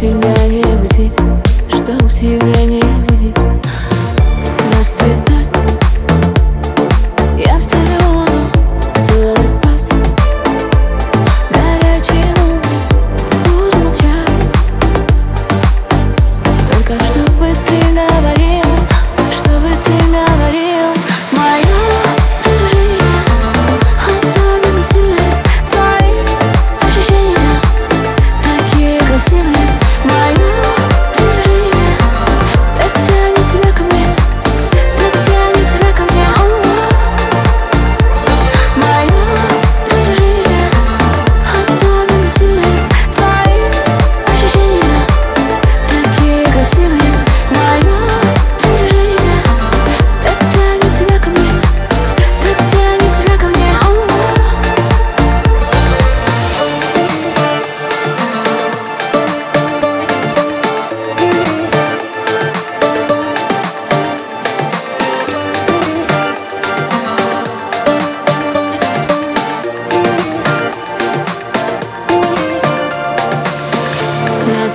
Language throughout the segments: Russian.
тебя не будить, чтоб тебя не будет?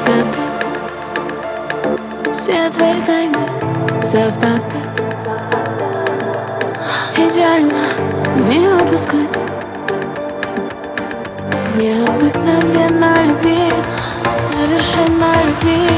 разгадать Все твои тайны. Совпадают Идеально не упускать. Необыкновенно любить. Совершенно любить.